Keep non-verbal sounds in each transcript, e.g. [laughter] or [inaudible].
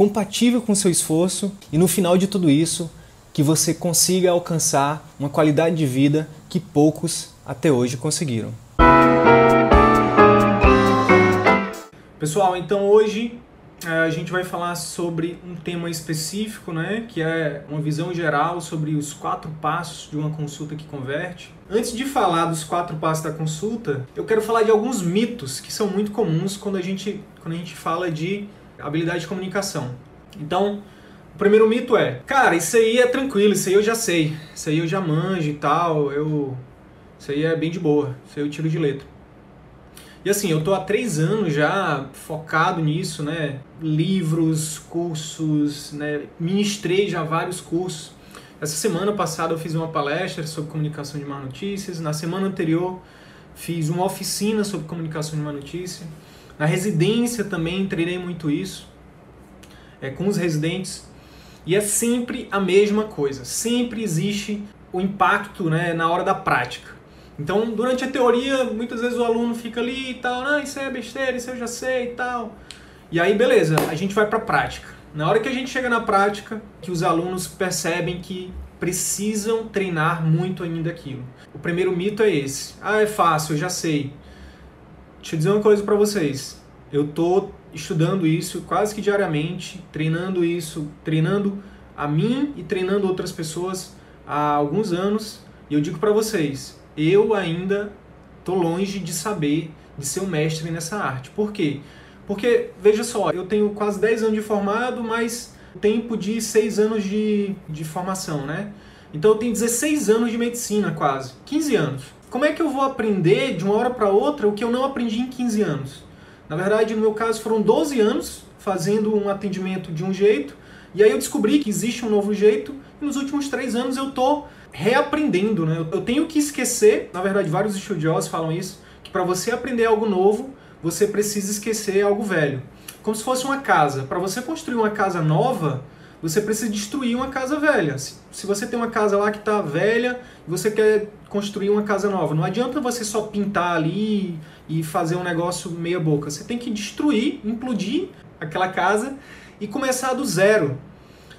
compatível com o seu esforço e no final de tudo isso, que você consiga alcançar uma qualidade de vida que poucos até hoje conseguiram. Pessoal, então hoje eh, a gente vai falar sobre um tema específico, né, que é uma visão geral sobre os quatro passos de uma consulta que converte. Antes de falar dos quatro passos da consulta, eu quero falar de alguns mitos que são muito comuns quando a gente, quando a gente fala de habilidade de comunicação. Então, o primeiro mito é, cara, isso aí é tranquilo, isso aí eu já sei, isso aí eu já manjo e tal, eu, isso aí é bem de boa, isso aí eu tiro de letra. E assim, eu tô há três anos já focado nisso, né? Livros, cursos, né? Ministrei já vários cursos. Essa semana passada eu fiz uma palestra sobre comunicação de má notícias. Na semana anterior fiz uma oficina sobre comunicação de má notícia. Na residência também treinei muito isso, é, com os residentes. E é sempre a mesma coisa, sempre existe o impacto né, na hora da prática. Então, durante a teoria, muitas vezes o aluno fica ali e tal, ah, isso é besteira, isso eu já sei e tal. E aí, beleza, a gente vai para a prática. Na hora que a gente chega na prática, que os alunos percebem que precisam treinar muito ainda aquilo. O primeiro mito é esse. Ah, é fácil, eu já sei. Deixa eu dizer uma coisa para vocês. Eu tô estudando isso quase que diariamente, treinando isso, treinando a mim e treinando outras pessoas há alguns anos. E eu digo para vocês, eu ainda tô longe de saber, de ser um mestre nessa arte. Por quê? Porque, veja só, eu tenho quase 10 anos de formado, mas tempo de 6 anos de, de formação, né? Então eu tenho 16 anos de medicina quase, 15 anos. Como é que eu vou aprender de uma hora para outra o que eu não aprendi em 15 anos? Na verdade, no meu caso, foram 12 anos fazendo um atendimento de um jeito, e aí eu descobri que existe um novo jeito, e nos últimos três anos eu tô reaprendendo, né? Eu tenho que esquecer, na verdade, vários estudiosos falam isso, que para você aprender algo novo, você precisa esquecer algo velho. Como se fosse uma casa. Para você construir uma casa nova, você precisa destruir uma casa velha. Se você tem uma casa lá que está velha e você quer construir uma casa nova, não adianta você só pintar ali e fazer um negócio meia boca. Você tem que destruir, implodir aquela casa e começar do zero.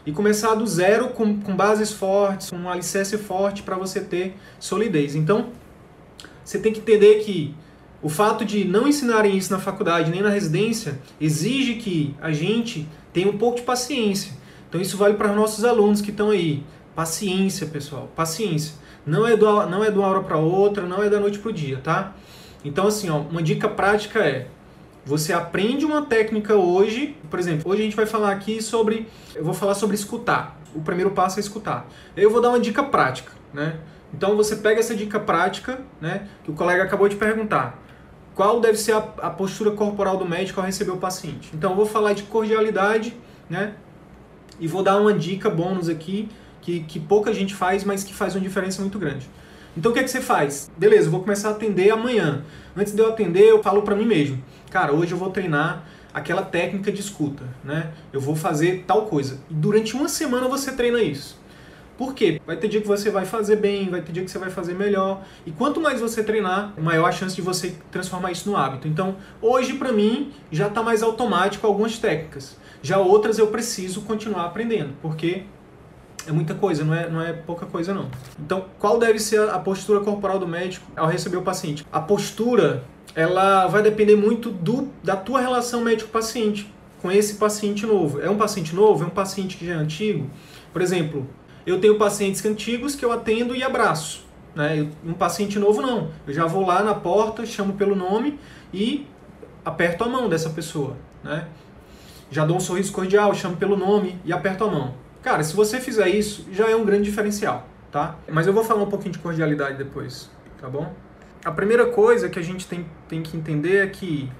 E começar do zero com, com bases fortes, com um alicerce forte para você ter solidez. Então, você tem que entender que o fato de não ensinarem isso na faculdade nem na residência exige que a gente tenha um pouco de paciência então isso vale para os nossos alunos que estão aí. Paciência, pessoal, paciência. Não é, do, não é de uma hora para outra, não é da noite para o dia, tá? Então, assim, ó, uma dica prática é: você aprende uma técnica hoje, por exemplo, hoje a gente vai falar aqui sobre. Eu vou falar sobre escutar. O primeiro passo é escutar. Eu vou dar uma dica prática, né? Então você pega essa dica prática, né? Que o colega acabou de perguntar. Qual deve ser a, a postura corporal do médico ao receber o paciente? Então eu vou falar de cordialidade, né? E vou dar uma dica bônus aqui, que, que pouca gente faz, mas que faz uma diferença muito grande. Então o que é que você faz? Beleza, eu vou começar a atender amanhã. Antes de eu atender, eu falo para mim mesmo. Cara, hoje eu vou treinar aquela técnica de escuta, né? Eu vou fazer tal coisa. E durante uma semana você treina isso. Por quê? Vai ter dia que você vai fazer bem, vai ter dia que você vai fazer melhor. E quanto mais você treinar, maior a chance de você transformar isso no hábito. Então, hoje para mim já está mais automático algumas técnicas. Já outras eu preciso continuar aprendendo, porque é muita coisa, não é, não é pouca coisa não. Então, qual deve ser a postura corporal do médico ao receber o paciente? A postura, ela vai depender muito do, da tua relação médico-paciente com esse paciente novo. É um paciente novo? É um paciente que já é antigo? Por exemplo, eu tenho pacientes antigos que eu atendo e abraço. Né? Um paciente novo não. Eu já vou lá na porta, chamo pelo nome e aperto a mão dessa pessoa. Né? Já dou um sorriso cordial, chamo pelo nome e aperto a mão. Cara, se você fizer isso, já é um grande diferencial, tá? Mas eu vou falar um pouquinho de cordialidade depois, tá bom? A primeira coisa que a gente tem, tem que entender é que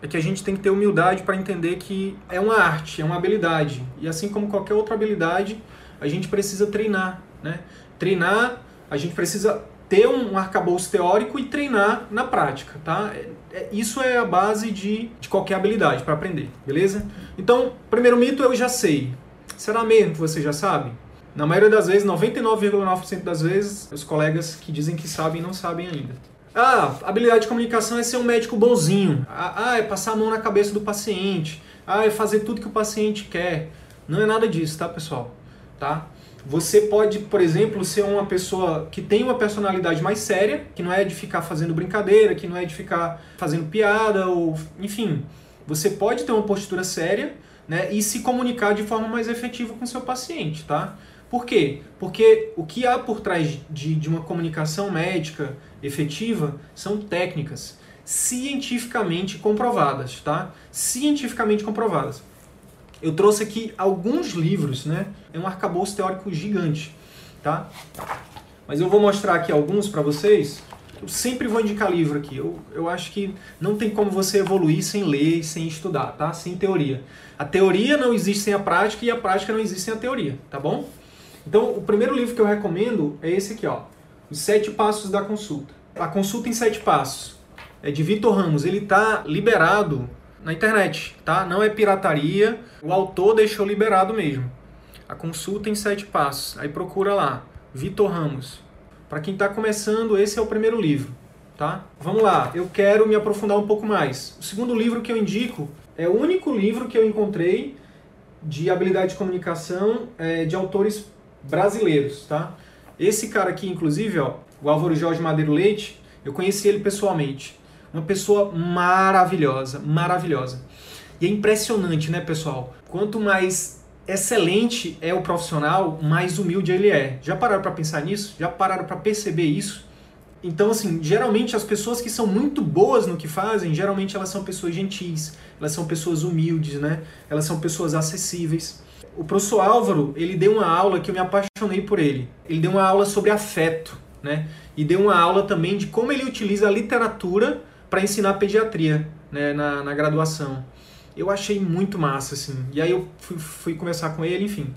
é que a gente tem que ter humildade para entender que é uma arte, é uma habilidade. E assim como qualquer outra habilidade, a gente precisa treinar. Né? Treinar, a gente precisa ter um arcabouço teórico e treinar na prática. Tá? É, isso é a base de, de qualquer habilidade para aprender, beleza? Então, primeiro mito eu já sei. Será mesmo que você já sabe? Na maioria das vezes, 99,9% das vezes, os colegas que dizem que sabem não sabem ainda. Ah, habilidade de comunicação é ser um médico bonzinho. Ah, ah, é passar a mão na cabeça do paciente. Ah, é fazer tudo que o paciente quer. Não é nada disso, tá, pessoal? Tá? Você pode, por exemplo, ser uma pessoa que tem uma personalidade mais séria, que não é de ficar fazendo brincadeira, que não é de ficar fazendo piada, ou enfim. Você pode ter uma postura séria né, e se comunicar de forma mais efetiva com seu paciente, tá? Por quê? Porque o que há por trás de, de uma comunicação médica efetiva são técnicas cientificamente comprovadas, tá? Cientificamente comprovadas. Eu trouxe aqui alguns livros, né? É um arcabouço teórico gigante, tá? Mas eu vou mostrar aqui alguns para vocês. Eu sempre vou indicar livro aqui. Eu, eu acho que não tem como você evoluir sem ler, sem estudar, tá? Sem teoria. A teoria não existe sem a prática e a prática não existe sem a teoria, tá bom? Então, o primeiro livro que eu recomendo é esse aqui, ó. Os Sete Passos da Consulta. A Consulta em Sete Passos. É de Vitor Ramos. Ele está liberado na internet, tá? Não é pirataria. O autor deixou liberado mesmo. A Consulta em Sete Passos. Aí procura lá. Vitor Ramos. Para quem está começando, esse é o primeiro livro, tá? Vamos lá. Eu quero me aprofundar um pouco mais. O segundo livro que eu indico é o único livro que eu encontrei de habilidade de comunicação é, de autores brasileiros, tá? Esse cara aqui, inclusive, ó, o Álvaro Jorge Madeiro Leite, eu conheci ele pessoalmente. Uma pessoa maravilhosa, maravilhosa. E é impressionante, né, pessoal? Quanto mais excelente é o profissional, mais humilde ele é. Já pararam para pensar nisso? Já pararam para perceber isso? Então, assim, geralmente as pessoas que são muito boas no que fazem, geralmente elas são pessoas gentis, elas são pessoas humildes, né? Elas são pessoas acessíveis. O professor Álvaro, ele deu uma aula que eu me apaixonei por ele. Ele deu uma aula sobre afeto, né? E deu uma aula também de como ele utiliza a literatura para ensinar pediatria, né, na, na graduação. Eu achei muito massa, assim. E aí eu fui, fui conversar com ele, enfim.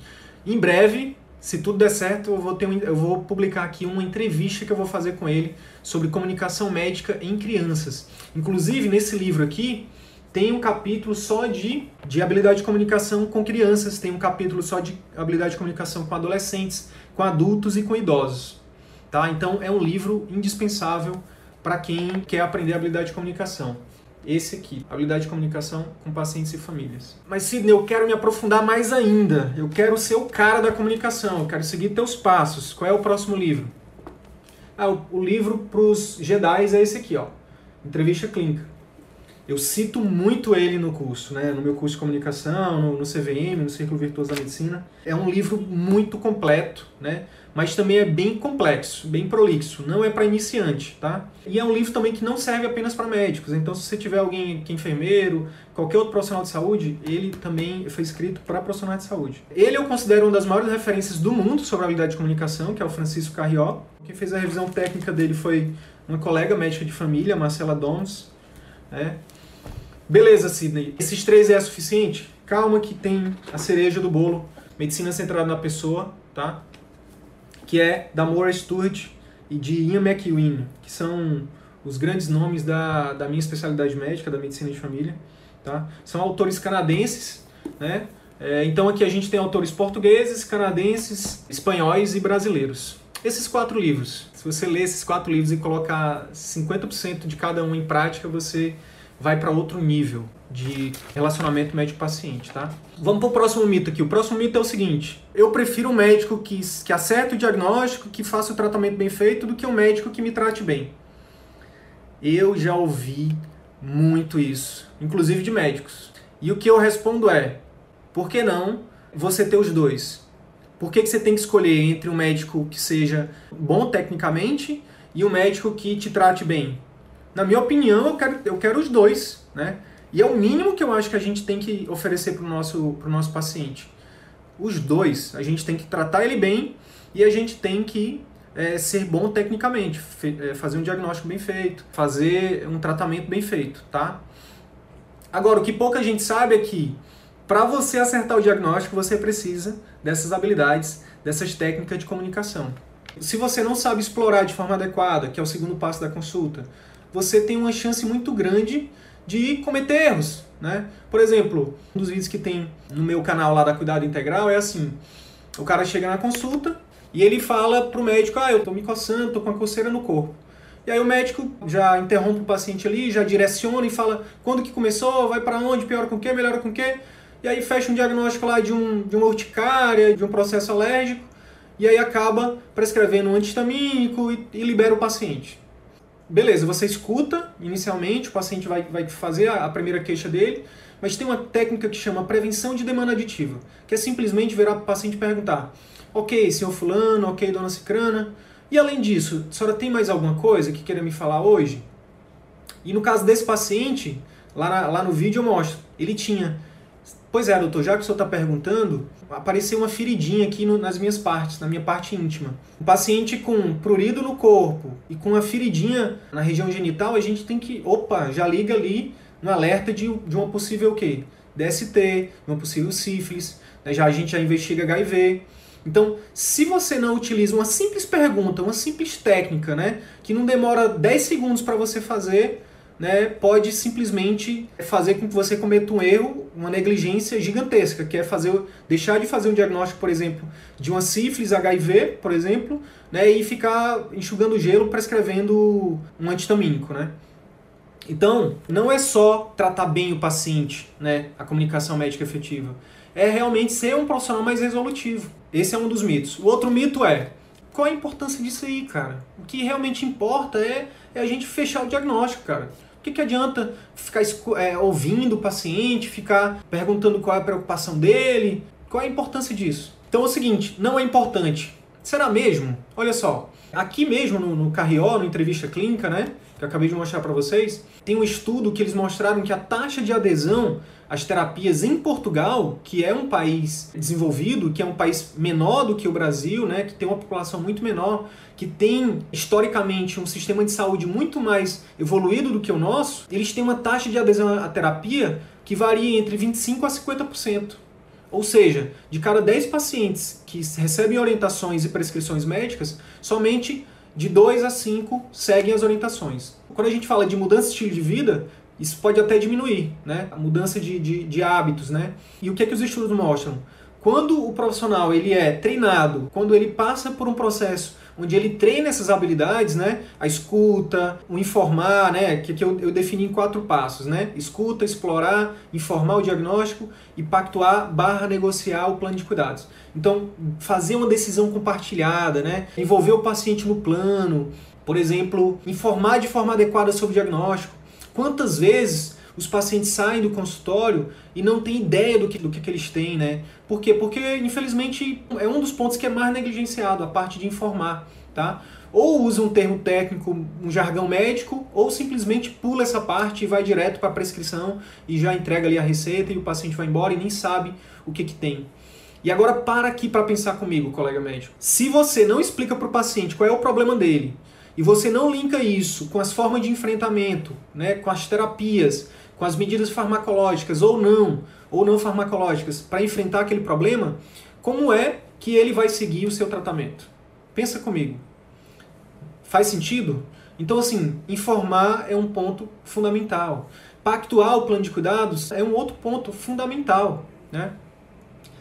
Em breve, se tudo der certo, eu vou, ter um, eu vou publicar aqui uma entrevista que eu vou fazer com ele sobre comunicação médica em crianças. Inclusive, nesse livro aqui, tem um capítulo só de, de habilidade de comunicação com crianças, tem um capítulo só de habilidade de comunicação com adolescentes, com adultos e com idosos. Tá? Então é um livro indispensável para quem quer aprender habilidade de comunicação. Esse aqui, habilidade de comunicação com pacientes e famílias. Mas Sidney, eu quero me aprofundar mais ainda. Eu quero ser o cara da comunicação, eu quero seguir teus passos. Qual é o próximo livro? Ah, o, o livro para os Jedi é esse aqui, ó. Entrevista clínica. Eu cito muito ele no curso, né? no meu curso de comunicação, no, no CVM, no Círculo Virtuoso da Medicina. É um livro muito completo, né? Mas também é bem complexo, bem prolixo. Não é para iniciante, tá? E é um livro também que não serve apenas para médicos. Então, se você tiver alguém que é enfermeiro, qualquer outro profissional de saúde, ele também foi escrito para profissionais de saúde. Ele eu considero uma das maiores referências do mundo sobre habilidade de comunicação, que é o Francisco Carrió. Quem fez a revisão técnica dele foi uma colega médica de família, Marcela Doms. Né? Beleza, Sidney. Esses três é suficiente? Calma que tem a cereja do bolo. Medicina centrada na pessoa, tá? Que é da Maura Stewart e de Ian McEwen, que são os grandes nomes da, da minha especialidade médica, da medicina de família, tá? São autores canadenses, né? É, então aqui a gente tem autores portugueses, canadenses, espanhóis e brasileiros. Esses quatro livros, se você ler esses quatro livros e colocar 50% de cada um em prática, você vai para outro nível de relacionamento médico-paciente, tá? Vamos para o próximo mito aqui. O próximo mito é o seguinte: eu prefiro um médico que, que acerte o diagnóstico, que faça o tratamento bem feito, do que um médico que me trate bem. Eu já ouvi muito isso, inclusive de médicos. E o que eu respondo é: por que não você ter os dois? Por que, que você tem que escolher entre um médico que seja bom tecnicamente e um médico que te trate bem? Na minha opinião, eu quero, eu quero os dois, né? E é o mínimo que eu acho que a gente tem que oferecer para o nosso, nosso paciente. Os dois, a gente tem que tratar ele bem e a gente tem que é, ser bom tecnicamente, é, fazer um diagnóstico bem feito, fazer um tratamento bem feito, tá? Agora, o que pouca gente sabe é que para você acertar o diagnóstico, você precisa dessas habilidades, dessas técnicas de comunicação. Se você não sabe explorar de forma adequada, que é o segundo passo da consulta, você tem uma chance muito grande de cometer erros, né? Por exemplo, um dos vídeos que tem no meu canal lá da Cuidado Integral é assim: o cara chega na consulta e ele fala pro médico: "Ah, eu tô me coçando, tô com a coceira no corpo". E aí o médico já interrompe o paciente ali, já direciona e fala quando que começou, vai para onde, piora com o quê, melhora com o quê. E aí fecha um diagnóstico lá de, um, de uma urticária, de um processo alérgico, e aí acaba prescrevendo um antihistamínico e, e libera o paciente. Beleza, você escuta inicialmente, o paciente vai, vai fazer a, a primeira queixa dele, mas tem uma técnica que chama prevenção de demanda aditiva, que é simplesmente virar para o paciente e perguntar: Ok, senhor Fulano, ok, dona Cicrana, e além disso, a senhora tem mais alguma coisa que queira me falar hoje? E no caso desse paciente, lá, na, lá no vídeo eu mostro, ele tinha Pois é, doutor, já que o senhor está perguntando, apareceu uma feridinha aqui no, nas minhas partes, na minha parte íntima. Um paciente com prurido no corpo e com uma feridinha na região genital, a gente tem que, opa, já liga ali no alerta de, de uma possível o quê? DST, uma possível sífilis, né? já a gente já investiga HIV. Então, se você não utiliza uma simples pergunta, uma simples técnica, né, que não demora 10 segundos para você fazer, né, pode simplesmente fazer com que você cometa um erro, uma negligência gigantesca, que é fazer, deixar de fazer um diagnóstico, por exemplo, de uma sífilis HIV, por exemplo, né, e ficar enxugando gelo prescrevendo um antihistamínico, né? Então, não é só tratar bem o paciente, né, a comunicação médica efetiva, é realmente ser um profissional mais resolutivo. Esse é um dos mitos. O outro mito é, qual a importância disso aí, cara? O que realmente importa é, é a gente fechar o diagnóstico, cara. O que, que adianta ficar é, ouvindo o paciente, ficar perguntando qual é a preocupação dele? Qual é a importância disso? Então é o seguinte, não é importante. Será mesmo? Olha só, aqui mesmo no, no Carrió, no Entrevista Clínica, né, que eu acabei de mostrar para vocês, tem um estudo que eles mostraram que a taxa de adesão às terapias em Portugal, que é um país desenvolvido, que é um país menor do que o Brasil, né, que tem uma população muito menor, que tem historicamente um sistema de saúde muito mais evoluído do que o nosso, eles têm uma taxa de adesão à terapia que varia entre 25 a 50%. Ou seja, de cada 10 pacientes que recebem orientações e prescrições médicas, somente de 2 a 5 seguem as orientações. Quando a gente fala de mudança de estilo de vida, isso pode até diminuir, né? A mudança de, de, de hábitos, né? E o que é que os estudos mostram? Quando o profissional ele é treinado, quando ele passa por um processo onde ele treina essas habilidades, né? A escuta, o informar, né? Que, que eu, eu defini em quatro passos, né? Escuta, explorar, informar o diagnóstico e pactuar barra negociar o plano de cuidados. Então, fazer uma decisão compartilhada, né? Envolver o paciente no plano, por exemplo, informar de forma adequada sobre o diagnóstico. Quantas vezes os pacientes saem do consultório e não têm ideia do que, do que, que eles têm, né? Por quê? Porque, infelizmente, é um dos pontos que é mais negligenciado, a parte de informar, tá? Ou usa um termo técnico, um jargão médico, ou simplesmente pula essa parte e vai direto para a prescrição e já entrega ali a receita e o paciente vai embora e nem sabe o que, que tem. E agora para aqui para pensar comigo, colega médico. Se você não explica para o paciente qual é o problema dele, e você não linka isso com as formas de enfrentamento, né, com as terapias, com as medidas farmacológicas ou não, ou não farmacológicas, para enfrentar aquele problema, como é que ele vai seguir o seu tratamento? Pensa comigo. Faz sentido? Então, assim, informar é um ponto fundamental. Pactuar o plano de cuidados é um outro ponto fundamental. Né?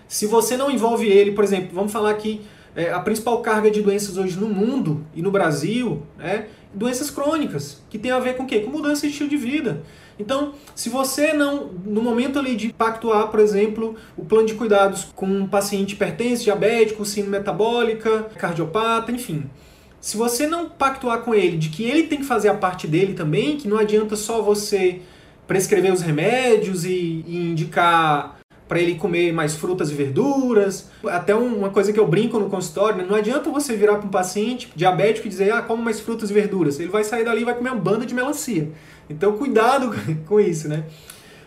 Se você não envolve ele, por exemplo, vamos falar aqui, é, a principal carga de doenças hoje no mundo e no Brasil é doenças crônicas, que tem a ver com o quê? Com mudança de estilo de vida. Então, se você não, no momento ali de pactuar, por exemplo, o plano de cuidados com um paciente hipertenso, diabético, síndrome metabólica, cardiopata, enfim, se você não pactuar com ele de que ele tem que fazer a parte dele também, que não adianta só você prescrever os remédios e, e indicar para ele comer mais frutas e verduras. Até uma coisa que eu brinco no consultório, né? não adianta você virar para um paciente diabético e dizer, ah, come mais frutas e verduras. Ele vai sair dali e vai comer uma banda de melancia. Então, cuidado [laughs] com isso, né?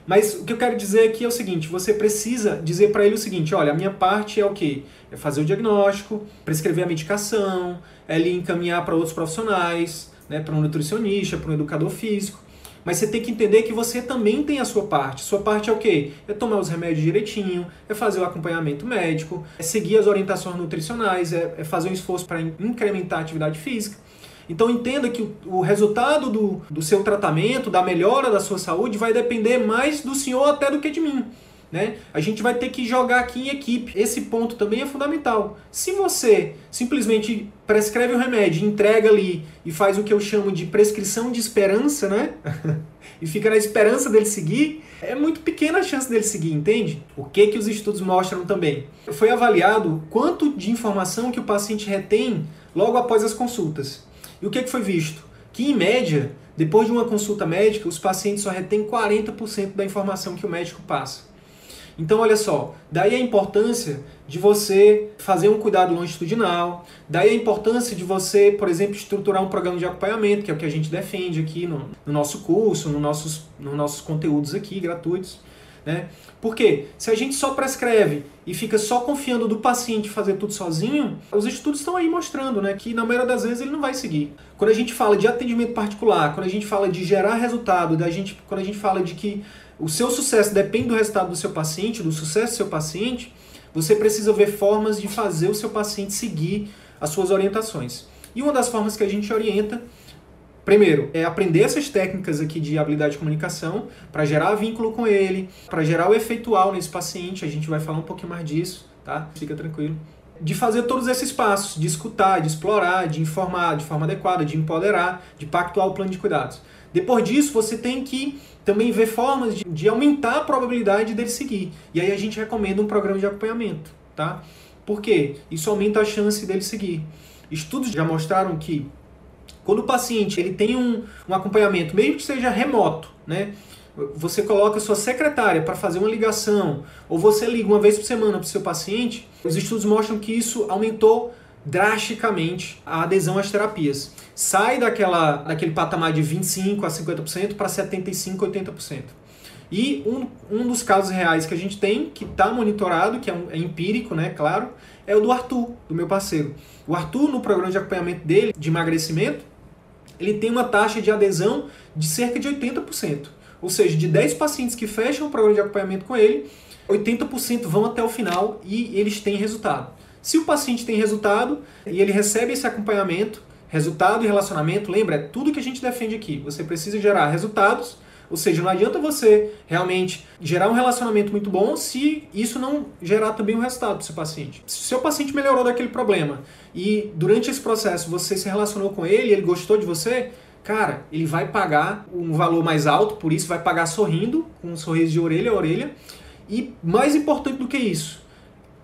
Mas o que eu quero dizer aqui é o seguinte: você precisa dizer para ele o seguinte: olha, a minha parte é o quê? É fazer o diagnóstico, prescrever a medicação, é lhe encaminhar para outros profissionais, né, para um nutricionista, para um educador físico. Mas você tem que entender que você também tem a sua parte. Sua parte é o quê? É tomar os remédios direitinho, é fazer o acompanhamento médico, é seguir as orientações nutricionais, é, é fazer um esforço para incrementar a atividade física. Então entenda que o, resultado do, do seu tratamento, da melhora da sua saúde, vai depender mais do senhor até do que de mim. Né? A gente vai ter que jogar aqui em equipe. Esse ponto também é fundamental. Se você simplesmente prescreve o remédio, entrega ali e faz o que eu chamo de prescrição de esperança, né? [laughs] e fica na esperança dele seguir, é muito pequena a chance dele seguir, entende? O que que os estudos mostram também? Foi avaliado quanto de informação que o paciente retém logo após as consultas. E o que, que foi visto? Que em média, depois de uma consulta médica, os pacientes só retêm 40% da informação que o médico passa. Então, olha só, daí a importância de você fazer um cuidado longitudinal, daí a importância de você, por exemplo, estruturar um programa de acompanhamento, que é o que a gente defende aqui no, no nosso curso, no nossos, nos nossos conteúdos aqui gratuitos. Né? Porque se a gente só prescreve e fica só confiando do paciente fazer tudo sozinho, os estudos estão aí mostrando né, que na maioria das vezes ele não vai seguir. Quando a gente fala de atendimento particular, quando a gente fala de gerar resultado, da gente, quando a gente fala de que o seu sucesso depende do resultado do seu paciente, do sucesso do seu paciente, você precisa ver formas de fazer o seu paciente seguir as suas orientações. E uma das formas que a gente orienta, primeiro, é aprender essas técnicas aqui de habilidade de comunicação para gerar vínculo com ele, para gerar o efeitual nesse paciente, a gente vai falar um pouquinho mais disso, tá? Fica tranquilo. De fazer todos esses passos, de escutar, de explorar, de informar de forma adequada, de empoderar, de pactuar o plano de cuidados. Depois disso, você tem que também ver formas de, de aumentar a probabilidade dele seguir. E aí a gente recomenda um programa de acompanhamento, tá? Por quê? Isso aumenta a chance dele seguir. Estudos já mostraram que quando o paciente ele tem um, um acompanhamento, mesmo que seja remoto, né? Você coloca sua secretária para fazer uma ligação, ou você liga uma vez por semana para o seu paciente, os estudos mostram que isso aumentou drasticamente a adesão às terapias. Sai daquela, daquele patamar de 25% a 50% para 75%, 80%. E um, um dos casos reais que a gente tem, que está monitorado, que é, um, é empírico, né, claro, é o do Arthur, do meu parceiro. O Arthur, no programa de acompanhamento dele, de emagrecimento, ele tem uma taxa de adesão de cerca de 80%. Ou seja, de 10 pacientes que fecham o programa de acompanhamento com ele, 80% vão até o final e eles têm resultado. Se o paciente tem resultado e ele recebe esse acompanhamento, resultado e relacionamento, lembra, é tudo que a gente defende aqui. Você precisa gerar resultados, ou seja, não adianta você realmente gerar um relacionamento muito bom se isso não gerar também um resultado para o seu paciente. Se o seu paciente melhorou daquele problema e durante esse processo você se relacionou com ele, ele gostou de você, cara, ele vai pagar um valor mais alto, por isso vai pagar sorrindo, com um sorriso de orelha a orelha. E mais importante do que isso,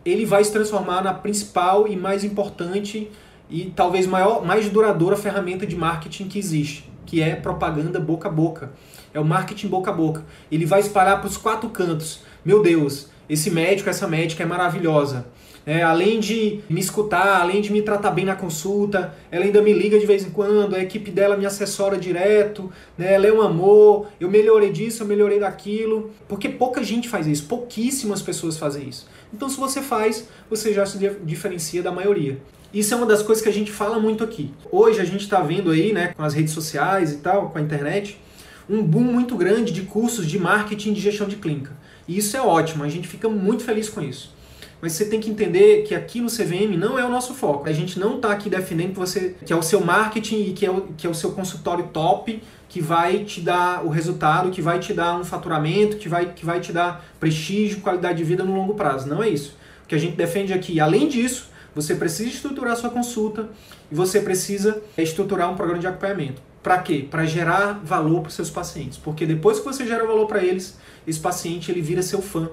ele vai se transformar na principal e mais importante e talvez maior, mais duradoura ferramenta de marketing que existe, que é propaganda boca a boca. É o marketing boca a boca. Ele vai espalhar para os quatro cantos. Meu Deus, esse médico, essa médica é maravilhosa. É, além de me escutar, além de me tratar bem na consulta, ela ainda me liga de vez em quando, a equipe dela me assessora direto, né, ela é um amor, eu melhorei disso, eu melhorei daquilo. Porque pouca gente faz isso, pouquíssimas pessoas fazem isso. Então, se você faz, você já se diferencia da maioria. Isso é uma das coisas que a gente fala muito aqui. Hoje a gente está vendo aí, né, com as redes sociais e tal, com a internet, um boom muito grande de cursos de marketing de gestão de clínica. E isso é ótimo, a gente fica muito feliz com isso. Mas você tem que entender que aqui no CVM não é o nosso foco. A gente não está aqui defendendo que você que é o seu marketing e que é o, que é o seu consultório top que vai te dar o resultado, que vai te dar um faturamento, que vai, que vai te dar prestígio, qualidade de vida no longo prazo. Não é isso. O que a gente defende aqui, além disso, você precisa estruturar sua consulta e você precisa estruturar um programa de acompanhamento. Para quê? Para gerar valor para os seus pacientes. Porque depois que você gera valor para eles, esse paciente ele vira seu fã.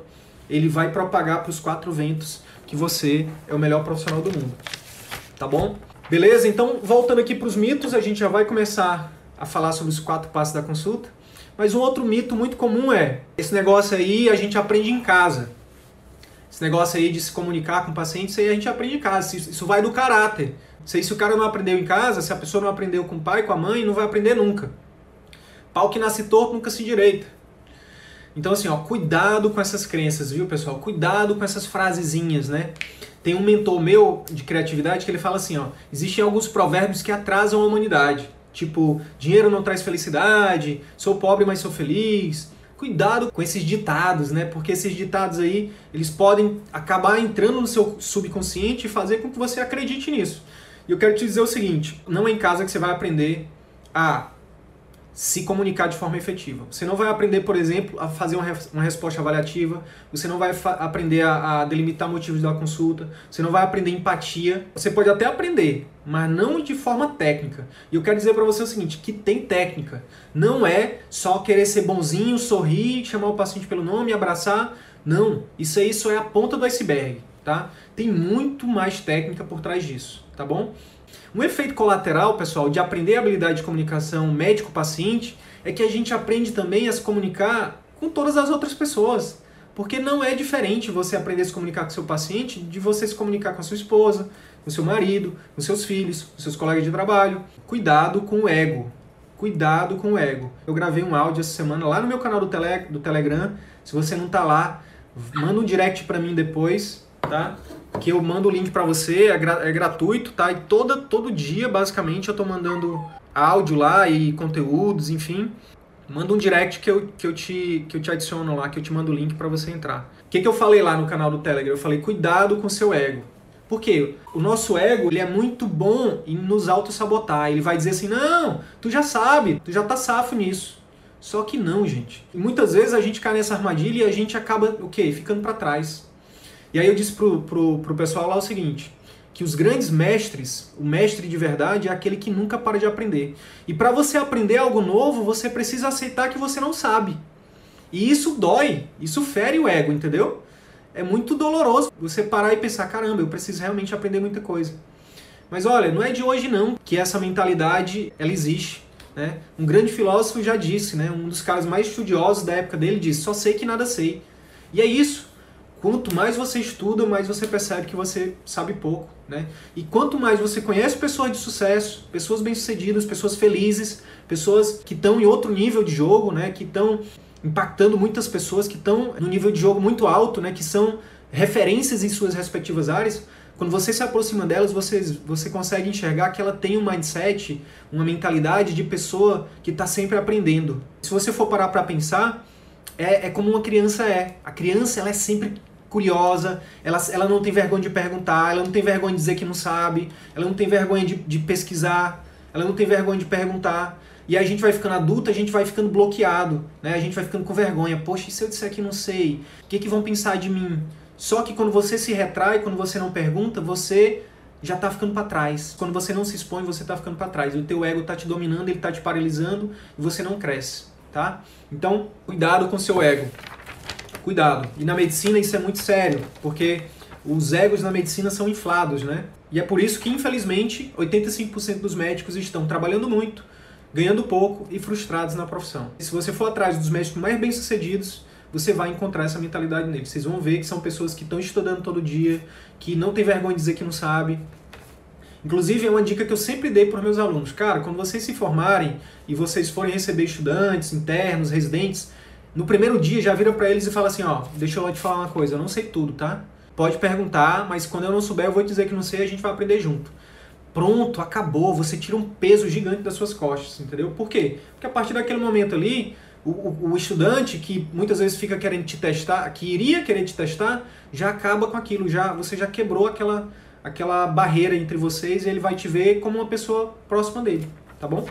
Ele vai propagar para os quatro ventos que você é o melhor profissional do mundo. Tá bom? Beleza? Então, voltando aqui para os mitos, a gente já vai começar a falar sobre os quatro passos da consulta. Mas um outro mito muito comum é: esse negócio aí a gente aprende em casa. Esse negócio aí de se comunicar com o paciente, isso aí a gente aprende em casa. Isso vai do caráter. Se, o cara não aprendeu em casa, se a pessoa não aprendeu com o pai, com a mãe, não vai aprender nunca. Pau que nasce torto nunca se direita. Então, assim, ó, cuidado com essas crenças, viu, pessoal? Cuidado com essas frasezinhas, né? Tem um mentor meu de criatividade que ele fala assim, ó, existem alguns provérbios que atrasam a humanidade tipo, dinheiro não traz felicidade, sou pobre, mas sou feliz. Cuidado com esses ditados, né? Porque esses ditados aí, eles podem acabar entrando no seu subconsciente e fazer com que você acredite nisso. E eu quero te dizer o seguinte: não é em casa que você vai aprender a se comunicar de forma efetiva. Você não vai aprender, por exemplo, a fazer uma, uma resposta avaliativa, você não vai aprender a, a, delimitar motivos da consulta, você não vai aprender empatia. Você pode até aprender, mas não de forma técnica. E eu quero dizer para você o seguinte, que tem técnica. Não é só querer ser bonzinho, sorrir, chamar o paciente pelo nome, abraçar. Não, isso aí só é a ponta do iceberg, tá? Tem muito mais técnica por trás disso, tá bom? Um efeito colateral, pessoal, de aprender a habilidade de comunicação médico-paciente é que a gente aprende também a se comunicar com todas as outras pessoas. Porque não é diferente você aprender a se comunicar com seu paciente de você se comunicar com a sua esposa, com seu marido, com seus filhos, com seus colegas de trabalho. Cuidado com o ego. Cuidado com o ego. Eu gravei um áudio essa semana lá no meu canal do, tele, do Telegram. Se você não tá lá, manda um direct para mim depois, tá? Que eu mando o link para você, é, gra é, gratuito, tá? E toda, todo dia, basicamente, eu tô mandando áudio lá e conteúdos, enfim. Manda um direct que eu, que eu, te, que eu te adiciono lá, que eu te mando o link para você entrar. O que, que eu falei lá no canal do Telegram? Eu falei, cuidado com seu ego. Por quê? O nosso ego ele é muito bom em nos auto-sabotar. Ele vai dizer assim, não, tu já sabe, tu já tá safo nisso. Só que não, gente. E muitas vezes a gente cai nessa armadilha e a gente acaba, o quê? Ficando para trás. E aí eu disse pro, pro, pro pessoal lá o seguinte, que os grandes mestres, o mestre de verdade é aquele que nunca para de aprender. E para você aprender algo novo, você precisa aceitar que você não sabe. E isso dói, isso fere o ego, entendeu? É muito doloroso você parar e pensar, caramba, eu preciso realmente aprender muita coisa. Mas olha, não é de hoje não que essa mentalidade ela existe. Né? Um grande filósofo já disse, né? um dos caras mais estudiosos da época dele disse, só sei que nada sei. E é isso. Quanto mais você estuda, mais você percebe que você sabe pouco, né? E quanto mais você conhece pessoas de sucesso, pessoas bem-sucedidas, pessoas felizes, pessoas que estão em outro nível de jogo, né? Que estão impactando muitas pessoas, que estão no nível de jogo muito alto, né? Que são referências em suas respectivas áreas. Quando você se aproxima delas, você, você consegue enxergar que ela tem um mindset, uma mentalidade de pessoa que está sempre aprendendo. Se você for parar para pensar, é, é como uma criança é. A criança ela é sempre curiosa, ela, ela não tem vergonha de perguntar, ela não tem vergonha de dizer que não sabe, ela não tem vergonha de, de pesquisar, ela não tem vergonha de perguntar. E a gente vai ficando adulto, a gente vai ficando bloqueado, né? A gente vai ficando com vergonha. Poxa, e se eu disser que não sei? O que, que vão pensar de mim? Só que quando você se retrai, quando você não pergunta, você já está ficando para trás. Quando você não se expõe, você está ficando para trás. O teu ego está te dominando, ele está te paralisando e você não cresce tá? Então, cuidado com seu ego. Cuidado. E na medicina isso é muito sério, porque os egos na medicina são inflados, né? E é por isso que, infelizmente, 85% dos médicos estão trabalhando muito, ganhando pouco e frustrados na profissão. E se você for atrás dos médicos mais bem-sucedidos, você vai encontrar essa mentalidade neles. Vocês vão ver que são pessoas que estão estudando todo dia, que não tem vergonha de dizer que não sabe, Inclusive, é uma dica que eu sempre dei para os meus alunos. Cara, quando vocês se formarem e vocês forem receber estudantes, internos, residentes, no primeiro dia já vira para eles e fala assim, ó, deixa eu te falar uma coisa, eu não sei tudo, tá? Pode perguntar, mas quando eu não souber, eu vou dizer que não sei, a gente vai aprender junto. Pronto, acabou, você tira um peso gigante das suas costas, entendeu? Por quê? Porque a partir daquele momento ali, o, o, estudante que muitas vezes fica querendo te testar, que iria querer te testar, já acaba com aquilo, já você já quebrou aquela aquela barreira entre vocês e ele vai te ver como uma pessoa próxima dele, tá bom?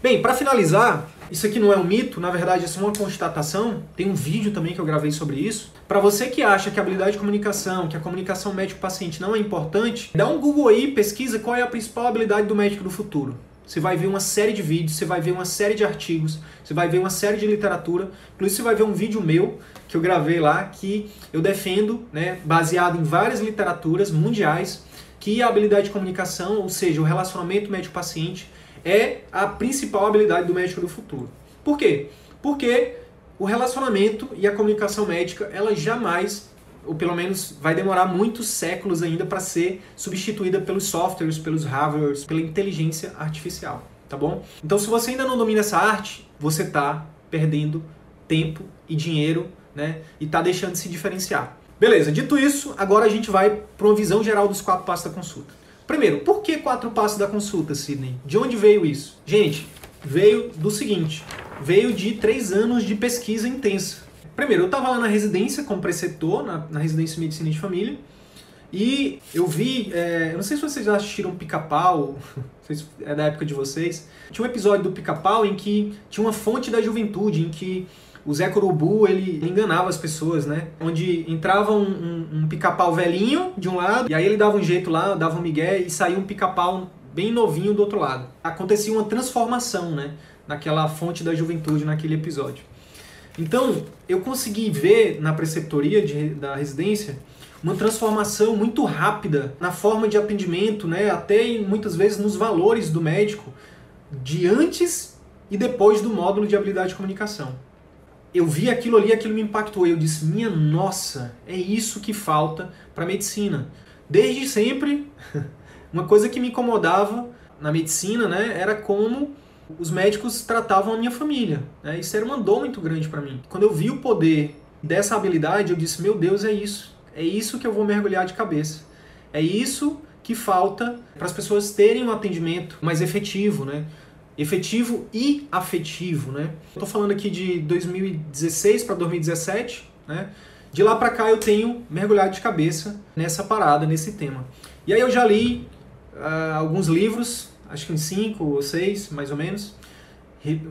Bem, para finalizar, isso aqui não é um mito, na verdade é só uma constatação. Tem um vídeo também que eu gravei sobre isso. Para você que acha que a habilidade de comunicação, que a comunicação médico-paciente não é importante, dá um Google aí, pesquisa qual é a principal habilidade do médico do futuro. Você vai ver uma série de vídeos, você vai ver uma série de artigos, você vai ver uma série de literatura. Inclusive você vai ver um vídeo meu que eu gravei lá que eu defendo, né, baseado em várias literaturas mundiais, que a habilidade de comunicação, ou seja, o relacionamento médico-paciente, é a principal habilidade do médico do futuro. Por quê? Porque o relacionamento e a comunicação médica, ela jamais, ou pelo menos vai demorar muitos séculos ainda para ser substituída pelos softwares, pelos hardwares, pela inteligência artificial, tá bom? Então, se você ainda não domina essa arte, você está perdendo tempo e dinheiro né? E está deixando de se diferenciar. Beleza, dito isso, agora a gente vai para uma visão geral dos quatro passos da consulta. Primeiro, por que quatro passos da consulta, Sidney? De onde veio isso? Gente, veio do seguinte: veio de três anos de pesquisa intensa. Primeiro, eu estava lá na residência como preceptor, na, na residência de medicina de família, e eu vi, é, eu não sei se vocês já assistiram Pica-Pau, [laughs] é da época de vocês. Tinha um episódio do Pica-Pau em que tinha uma fonte da juventude, em que o Zé Corubu ele enganava as pessoas, né? Onde entrava um, um, um pica-pau velhinho de um lado, e aí ele dava um jeito lá, dava um migué e saía um pica-pau bem novinho do outro lado. Acontecia uma transformação, né? Naquela fonte da juventude, naquele episódio. Então, eu consegui ver na preceptoria de, da residência uma transformação muito rápida na forma de atendimento, né? até muitas vezes nos valores do médico, de antes e depois do módulo de habilidade de comunicação. Eu vi aquilo ali, aquilo me impactou. Eu disse: minha nossa, é isso que falta para medicina. Desde sempre, [laughs] uma coisa que me incomodava na medicina né, era como os médicos tratavam a minha família. Né? Isso era uma dor muito grande para mim. Quando eu vi o poder dessa habilidade, eu disse: meu Deus, é isso. É isso que eu vou mergulhar de cabeça. É isso que falta para as pessoas terem um atendimento mais efetivo, né? Efetivo e afetivo, né? Estou falando aqui de 2016 para 2017, né? De lá para cá eu tenho mergulhado de cabeça nessa parada, nesse tema. E aí eu já li uh, alguns livros, acho que em cinco ou seis, mais ou menos,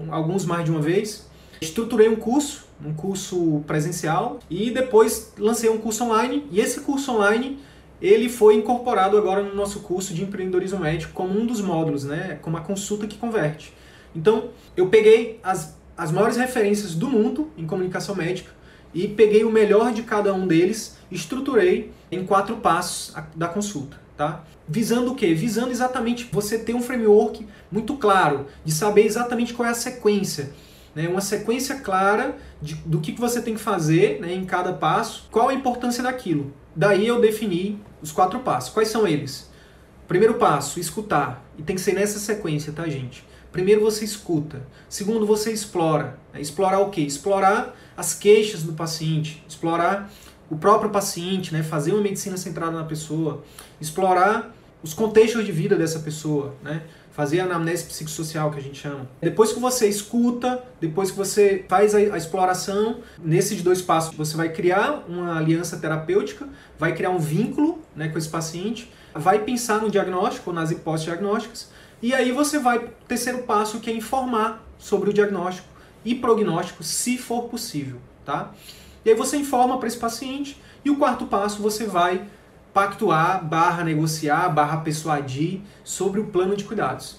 alguns mais de uma vez. Estruturei um curso um curso presencial e depois lancei um curso online e esse curso online ele foi incorporado agora no nosso curso de empreendedorismo médico como um dos módulos, né, como a consulta que converte. Então, eu peguei as, as maiores referências do mundo em comunicação médica e peguei o melhor de cada um deles, estruturei em quatro passos da consulta, tá? Visando o quê? Visando exatamente você ter um framework muito claro, de saber exatamente qual é a sequência né, uma sequência clara de, do que, que você tem que fazer né, em cada passo, qual a importância daquilo. Daí eu defini os quatro passos. Quais são eles? Primeiro passo, escutar. E tem que ser nessa sequência, tá, gente? Primeiro você escuta. Segundo, você explora. É, explorar o quê? Explorar as queixas do paciente, explorar o próprio paciente, né? fazer uma medicina centrada na pessoa, explorar os contextos de vida dessa pessoa, né? Fazer a anamnese psicossocial que a gente chama. Depois que você escuta, depois que você faz a, a exploração, nesses dois passos você vai criar uma aliança terapêutica, vai criar um vínculo né, com esse paciente, vai pensar no diagnóstico, nas hipóteses diagnósticas, e aí você vai, terceiro passo, que é informar sobre o diagnóstico e prognóstico, se for possível, tá? E aí você informa para esse paciente, e o quarto passo você vai pactuar, barra negociar, barra persuadir sobre o plano de cuidados.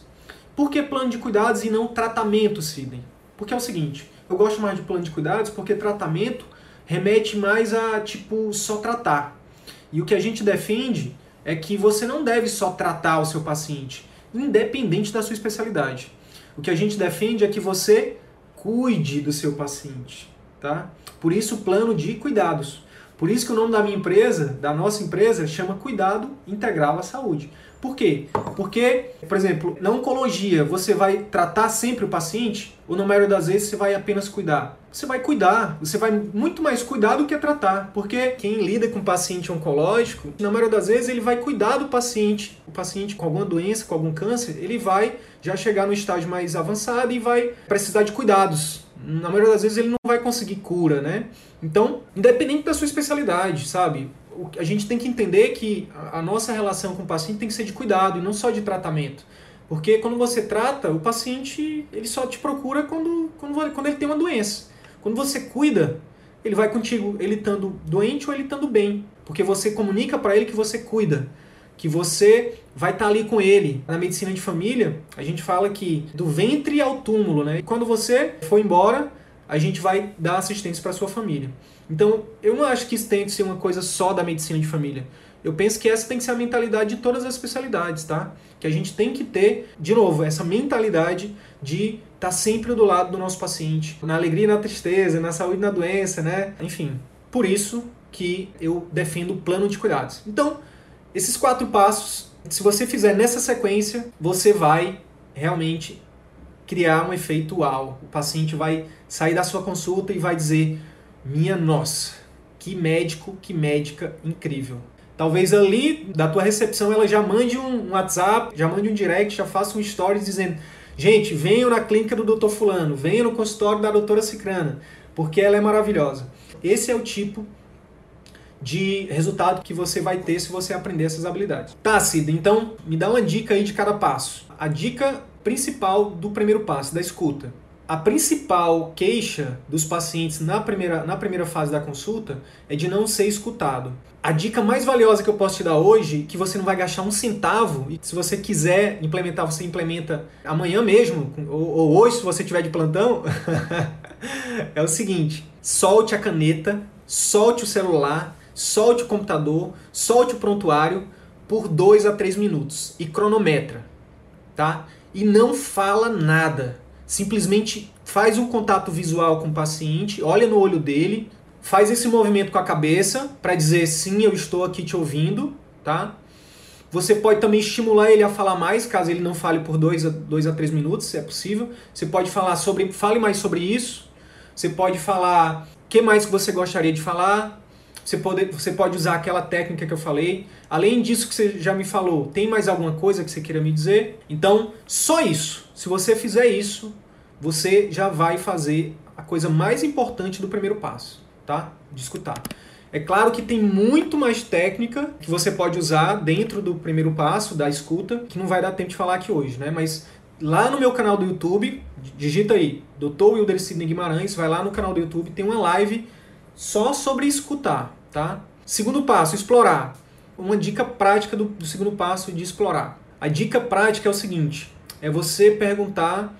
Por que plano de cuidados e não tratamento, Sidney? Porque é o seguinte, eu gosto mais de plano de cuidados porque tratamento remete mais a, tipo, só tratar. E o que a gente defende é que você não deve só tratar o seu paciente, independente da sua especialidade. O que a gente defende é que você cuide do seu paciente, tá? Por isso, plano de cuidados. Por isso que o nome da minha empresa, da nossa empresa, chama Cuidado Integral à Saúde. Por quê? Porque, por exemplo, na oncologia, você vai tratar sempre o paciente ou na maioria das vezes você vai apenas cuidar? Você vai cuidar, você vai muito mais cuidar do que tratar, porque quem lida com paciente oncológico, na maioria das vezes ele vai cuidar do paciente, o paciente com alguma doença, com algum câncer, ele vai já chegar no estágio mais avançado e vai precisar de cuidados. Na maioria das vezes ele não vai conseguir cura, né? Então, independente da sua especialidade, sabe? A gente tem que entender que a nossa relação com o paciente tem que ser de cuidado e não só de tratamento. Porque quando você trata, o paciente ele só te procura quando, quando, quando ele tem uma doença. Quando você cuida, ele vai contigo, ele estando doente ou ele estando bem. Porque você comunica para ele que você cuida, que você vai estar tá ali com ele. Na medicina de família, a gente fala que do ventre ao túmulo, né? E quando você for embora, a gente vai dar assistência para sua família. Então, eu não acho que isso tem que ser uma coisa só da medicina de família. Eu penso que essa tem que ser a mentalidade de todas as especialidades, tá? Que a gente tem que ter, de novo, essa mentalidade de estar tá sempre do lado do nosso paciente, na alegria e na tristeza, na saúde e na doença, né? Enfim, por isso que eu defendo o plano de cuidados. Então, esses quatro passos, se você fizer nessa sequência, você vai realmente criar um efeito uau. O paciente vai sair da sua consulta e vai dizer: Minha nossa, que médico, que médica incrível. Talvez ali da tua recepção ela já mande um WhatsApp, já mande um direct, já faça um stories dizendo: gente, venham na clínica do Dr. Fulano, venham no consultório da doutora Cicrana, porque ela é maravilhosa. Esse é o tipo de resultado que você vai ter se você aprender essas habilidades. Tá, Cida, então me dá uma dica aí de cada passo. A dica principal do primeiro passo, da escuta. A principal queixa dos pacientes na primeira, na primeira fase da consulta é de não ser escutado. A dica mais valiosa que eu posso te dar hoje, que você não vai gastar um centavo, e se você quiser implementar, você implementa amanhã mesmo, ou, ou hoje, se você tiver de plantão, [laughs] é o seguinte: solte a caneta, solte o celular, solte o computador, solte o prontuário por 2 a 3 minutos e cronometra, tá? E não fala nada. Simplesmente faz um contato visual com o paciente, olha no olho dele, faz esse movimento com a cabeça para dizer sim, eu estou aqui te ouvindo, tá? Você pode também estimular ele a falar mais, caso ele não fale por 2 a, dois a 3 minutos, se é possível. Você pode falar sobre, fale mais sobre isso. Você pode falar o que mais que você gostaria de falar, você pode, você pode usar aquela técnica que eu falei. Além disso que você já me falou, tem mais alguma coisa que você queira me dizer? Então, só isso. Se você fizer isso, você já vai fazer a coisa mais importante do primeiro passo, tá? De escutar. É claro que tem muito mais técnica que você pode usar dentro do primeiro passo, da escuta, que não vai dar tempo de falar aqui hoje, né? Mas lá no meu canal do YouTube, digita aí, Dr. Wilder Sidney Guimarães, vai lá no canal do YouTube, tem uma live só sobre escutar tá? Segundo passo, explorar. Uma dica prática do, do segundo passo de explorar. A dica prática é o seguinte: é você perguntar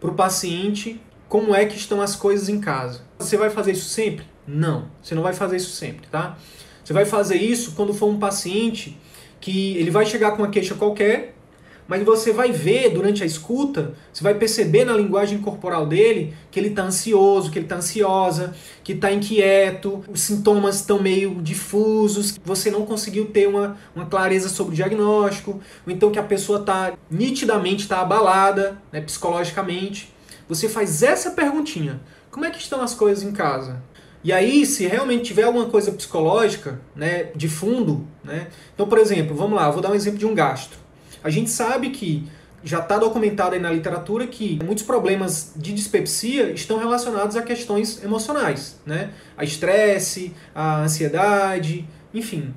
para o paciente como é que estão as coisas em casa. Você vai fazer isso sempre? Não, você não vai fazer isso sempre, tá? Você vai fazer isso quando for um paciente que ele vai chegar com uma queixa qualquer mas você vai ver durante a escuta, você vai perceber na linguagem corporal dele que ele está ansioso, que ele está ansiosa, que está inquieto, os sintomas estão meio difusos, você não conseguiu ter uma, uma clareza sobre o diagnóstico, ou então que a pessoa está nitidamente está abalada né, psicologicamente. Você faz essa perguntinha: como é que estão as coisas em casa? E aí, se realmente tiver alguma coisa psicológica, né, de fundo, né? Então, por exemplo, vamos lá, vou dar um exemplo de um gastro. A gente sabe que já está documentado aí na literatura que muitos problemas de dispepsia estão relacionados a questões emocionais, né? A estresse, a ansiedade, enfim.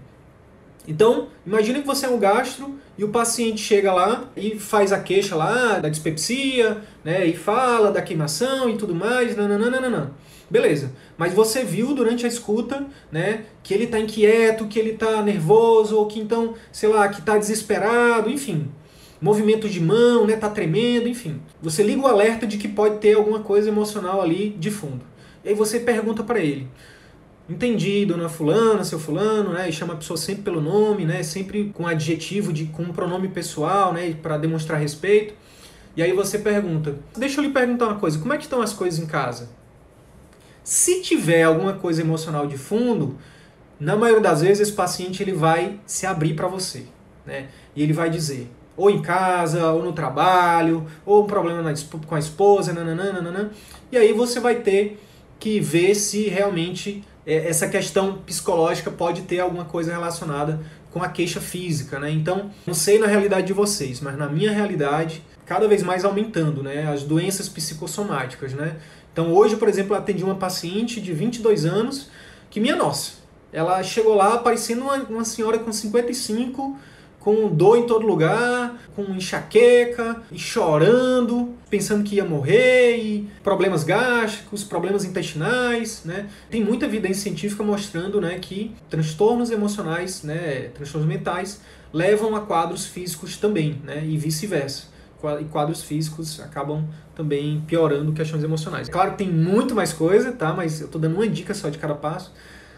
Então, imagine que você é um gastro e o paciente chega lá e faz a queixa lá da dispepsia, né? E fala da queimação e tudo mais, nananana. Beleza. Mas você viu durante a escuta, né, que ele está inquieto, que ele está nervoso, ou que então, sei lá, que está desesperado, enfim. Movimento de mão, né, tá tremendo, enfim. Você liga o alerta de que pode ter alguma coisa emocional ali de fundo. E aí você pergunta para ele: Entendi, dona fulana, seu fulano, né? E chama a pessoa sempre pelo nome, né? Sempre com adjetivo de com um pronome pessoal, né, para demonstrar respeito. E aí você pergunta: "Deixa eu lhe perguntar uma coisa, como é que estão as coisas em casa?" Se tiver alguma coisa emocional de fundo, na maioria das vezes esse paciente ele vai se abrir para você, né? E ele vai dizer, ou em casa, ou no trabalho, ou um problema na, com a esposa, nananana, e aí você vai ter que ver se realmente é, essa questão psicológica pode ter alguma coisa relacionada com a queixa física, né? Então, não sei na realidade de vocês, mas na minha realidade, cada vez mais aumentando, né? As doenças psicossomáticas, né? Então hoje, por exemplo, eu atendi uma paciente de 22 anos que, minha nossa, ela chegou lá parecendo uma, uma senhora com 55, com dor em todo lugar, com enxaqueca, e chorando, pensando que ia morrer, e problemas gástricos, problemas intestinais, né? Tem muita evidência científica mostrando, né, que transtornos emocionais, né, transtornos mentais levam a quadros físicos também, né, e vice-versa e quadros físicos acabam também piorando questões emocionais. Claro que tem muito mais coisa, tá? Mas eu estou dando uma dica só de cada passo.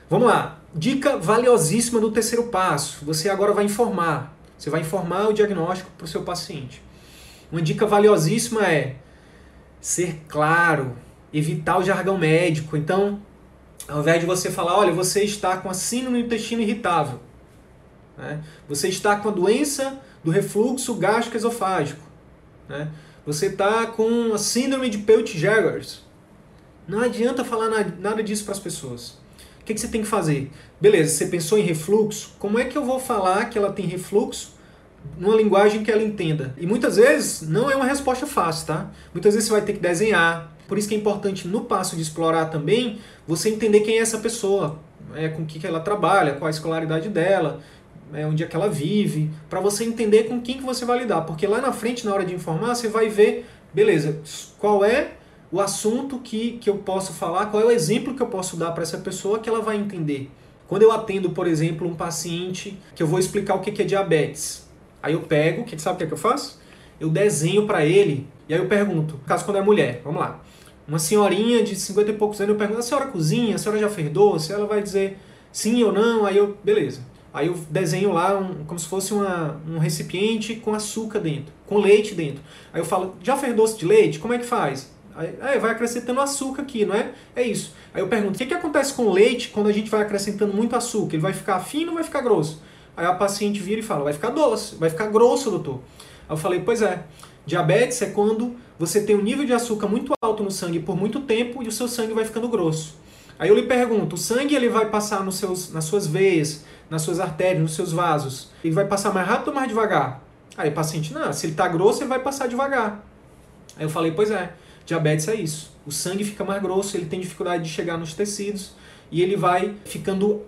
Vamos lá. Dica valiosíssima do terceiro passo. Você agora vai informar. Você vai informar o diagnóstico para o seu paciente. Uma dica valiosíssima é ser claro, evitar o jargão médico. Então, ao invés de você falar, olha, você está com a síndrome do intestino irritável, né? você está com a doença do refluxo gástrico esofágico, né? Você está com a síndrome de Peutz-Jeghers. Não adianta falar nada disso para as pessoas. que, que você tem que fazer? Beleza, você pensou em refluxo? Como é que eu vou falar que ela tem refluxo numa linguagem que ela entenda? E muitas vezes não é uma resposta fácil, tá? Muitas vezes você vai ter que desenhar. Por isso que é importante no passo de explorar também você entender quem é essa pessoa, é, com o que, que ela trabalha, qual a escolaridade dela, é, onde é que ela vive, para você entender com quem que você vai lidar. Porque lá na frente, na hora de informar, você vai ver, beleza, qual é o assunto que, que eu posso falar, qual é o exemplo que eu posso dar para essa pessoa que ela vai entender. Quando eu atendo, por exemplo, um paciente que eu vou explicar o que é diabetes, aí eu pego, que sabe o que, é que eu faço? Eu desenho para ele e aí eu pergunto, caso quando é mulher, vamos lá, uma senhorinha de 50 e poucos anos, eu pergunto, a senhora cozinha, a senhora já fez doce? Ela vai dizer sim ou não, aí eu, beleza. Aí eu desenho lá um, como se fosse uma, um recipiente com açúcar dentro, com leite dentro. Aí eu falo, já fez doce de leite? Como é que faz? Aí, vai acrescentando açúcar aqui, não é? É isso. Aí eu pergunto, o que, que acontece com o leite quando a gente vai acrescentando muito açúcar? Ele vai ficar fino ou vai ficar grosso? Aí a paciente vira e fala, vai ficar doce, vai ficar grosso, doutor. Aí eu falei, pois é, diabetes é quando você tem um nível de açúcar muito alto no sangue por muito tempo e o seu sangue vai ficando grosso. Aí eu lhe pergunto, o sangue ele vai passar nos seus, nas suas veias, nas suas artérias, nos seus vasos, ele vai passar mais rápido ou mais devagar? Aí o paciente, não, se ele está grosso, ele vai passar devagar. Aí eu falei, pois é, Diabetes é isso. O sangue fica mais grosso, ele tem dificuldade de chegar nos tecidos e ele vai ficando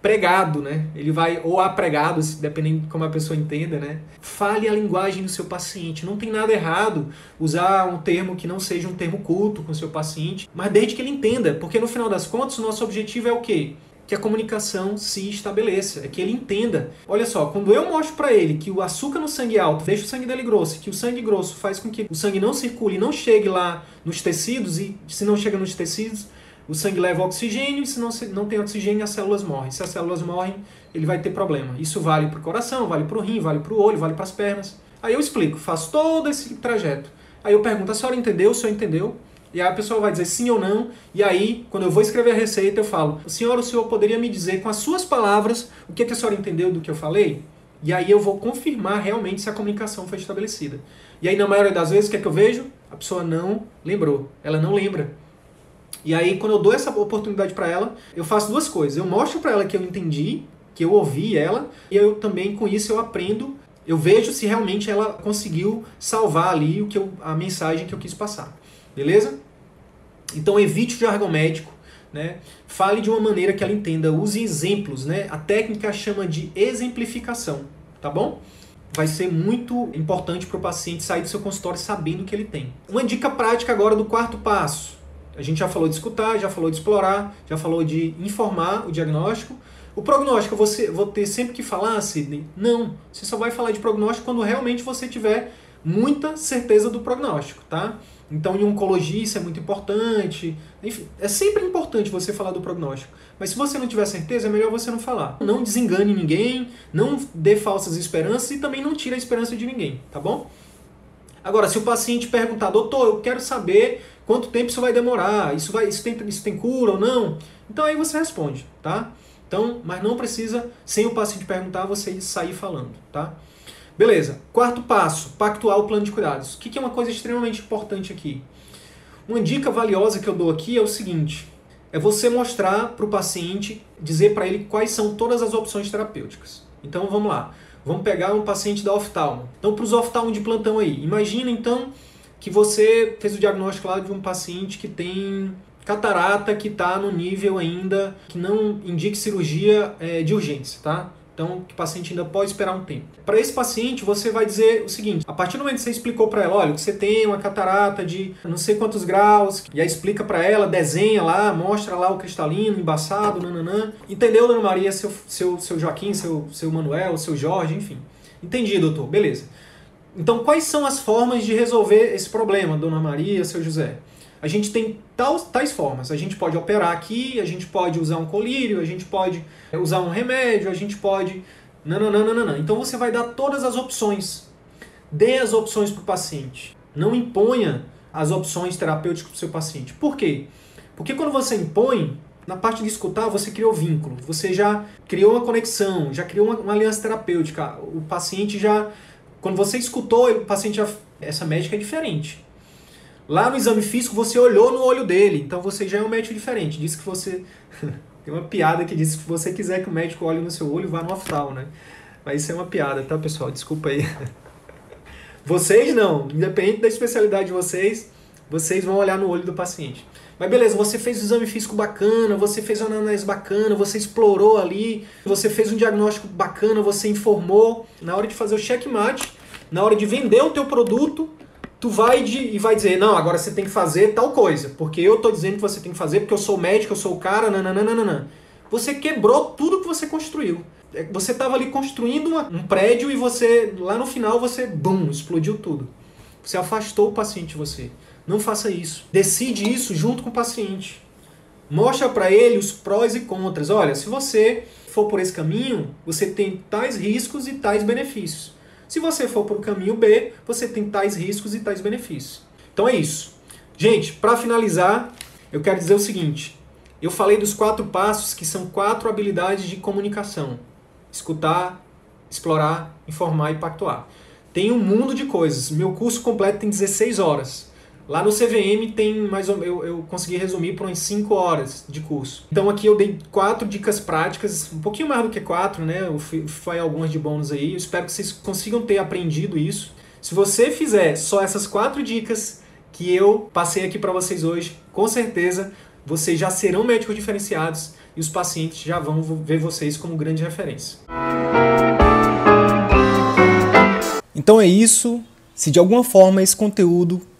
pregado, né? Ele vai ou apregado, dependendo de como a pessoa entenda, né? Fale a linguagem do seu paciente. Não tem nada errado usar um termo que não seja um termo culto com o seu paciente, mas desde que ele entenda, porque no final das contas o nosso objetivo é o quê? Que a comunicação se estabeleça, é que ele entenda. Olha só, quando eu mostro para ele que o açúcar no sangue alto deixa o sangue dele grosso, que o sangue grosso faz com que o sangue não circule, não chegue lá nos tecidos e se não chega nos tecidos, o sangue leva oxigênio e se não, não tem oxigênio as células morrem. Se as células morrem, ele vai ter problema. Isso vale para o coração, vale para o rim, vale para o olho, vale para as pernas. Aí eu explico, faço todo esse trajeto. Aí eu pergunto, a senhora entendeu? O senhor entendeu? E aí a pessoa vai dizer sim ou não. E aí, quando eu vou escrever a receita, eu falo: Senhora, o senhor poderia me dizer com as suas palavras o que, que a senhora entendeu do que eu falei? E aí eu vou confirmar realmente se a comunicação foi estabelecida. E aí, na maioria das vezes, o que é que eu vejo? A pessoa não lembrou. Ela não lembra. E aí, quando eu dou essa oportunidade para ela, eu faço duas coisas. Eu mostro para ela que eu entendi, que eu ouvi ela, e eu também, com isso, eu aprendo eu vejo se realmente ela conseguiu salvar ali o que eu, a mensagem que eu quis passar. Beleza? Então evite o jargão médico, né? Fale de uma maneira que ela entenda, use exemplos, né? A técnica chama de exemplificação, tá bom? Vai ser muito importante para o paciente sair do seu consultório sabendo o que ele tem. Uma dica prática agora do quarto passo. A gente já falou de escutar, já falou de explorar, já falou de informar o diagnóstico. O prognóstico, você vou ter sempre que falar, Sidney? Não. Você só vai falar de prognóstico quando realmente você tiver muita certeza do prognóstico, tá? Então, em oncologia, isso é muito importante. Enfim, é sempre importante você falar do prognóstico. Mas se você não tiver certeza, é melhor você não falar. Não desengane ninguém, não dê falsas esperanças e também não tire a esperança de ninguém, tá bom? Agora, se o paciente perguntar, doutor, eu quero saber quanto tempo isso vai demorar, isso, vai, isso, tem, isso tem cura ou não, então aí você responde, tá? Então, mas não precisa, sem o paciente perguntar, você sair falando, tá? Beleza. Quarto passo, pactuar o plano de cuidados. O que é uma coisa extremamente importante aqui? Uma dica valiosa que eu dou aqui é o seguinte: é você mostrar para o paciente, dizer para ele quais são todas as opções terapêuticas. Então vamos lá. Vamos pegar um paciente da oftalmo. Então, para os oftalmo de plantão aí, imagina então que você fez o diagnóstico lá de um paciente que tem catarata que está no nível ainda que não indique cirurgia é, de urgência, tá? Então, o paciente ainda pode esperar um tempo. Para esse paciente, você vai dizer o seguinte: a partir do momento que você explicou para ela, olha, que você tem uma catarata de não sei quantos graus, e aí explica para ela, desenha lá, mostra lá o cristalino, embaçado, nananã. Entendeu, dona Maria, seu, seu, seu Joaquim, seu, seu Manuel, seu Jorge, enfim. Entendi, doutor, beleza. Então, quais são as formas de resolver esse problema, dona Maria, seu José? A gente tem tais, tais formas. A gente pode operar aqui, a gente pode usar um colírio, a gente pode usar um remédio, a gente pode. Não, não, não, não, não. Então você vai dar todas as opções. Dê as opções para o paciente. Não imponha as opções terapêuticas para o seu paciente. Por quê? Porque quando você impõe, na parte de escutar, você criou vínculo, você já criou uma conexão, já criou uma, uma aliança terapêutica. O paciente já. Quando você escutou, o paciente já. Essa médica é diferente. Lá no exame físico você olhou no olho dele, então você já é um médico diferente. Diz que você [laughs] Tem uma piada que diz: se você quiser que o médico olhe no seu olho, vá no oftal, né? Mas isso é uma piada, tá, pessoal? Desculpa aí. [laughs] Vocês não, independente da especialidade de vocês, vocês vão olhar no olho do paciente. Mas beleza, você fez um exame físico bacana, você fez uma análise bacana, você explorou ali, você fez um diagnóstico bacana, você informou. Na hora de fazer o checkmate, na hora de vender o teu produto, tu vai de, e vai dizer, não, agora você tem que fazer tal coisa, porque eu tô dizendo que você tem que fazer, porque eu sou médico, eu sou o cara, nananana. Você quebrou tudo que você construiu. É, você estava ali construindo uma, um prédio e você, lá no final, você, bum, explodiu tudo. Você afastou o paciente de você. Não faça isso. Decide isso junto com o paciente. Mostra para ele os prós e contras. Olha, se você for por esse caminho, você tem tais riscos e tais benefícios. Se você for para o caminho B, você tem tais riscos e tais benefícios. Então é isso. Gente, para finalizar, eu quero dizer o seguinte: eu falei dos quatro passos que são quatro habilidades de comunicação: escutar, explorar, informar e pactuar. Tem um mundo de coisas. Meu curso completo tem 16 horas. Lá no CVM tem mais ou eu, eu consegui resumir por umas 5 horas de curso. Então aqui eu dei quatro dicas práticas, um pouquinho mais do que quatro, né? Eu fui, fui algumas de bônus aí. Eu espero que vocês consigam ter aprendido isso. Se você fizer só essas quatro dicas que eu passei aqui para vocês hoje, com certeza vocês já serão médicos diferenciados e os pacientes já vão ver vocês como grande referência. Então é isso. Se de alguma forma esse conteúdo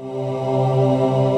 Oh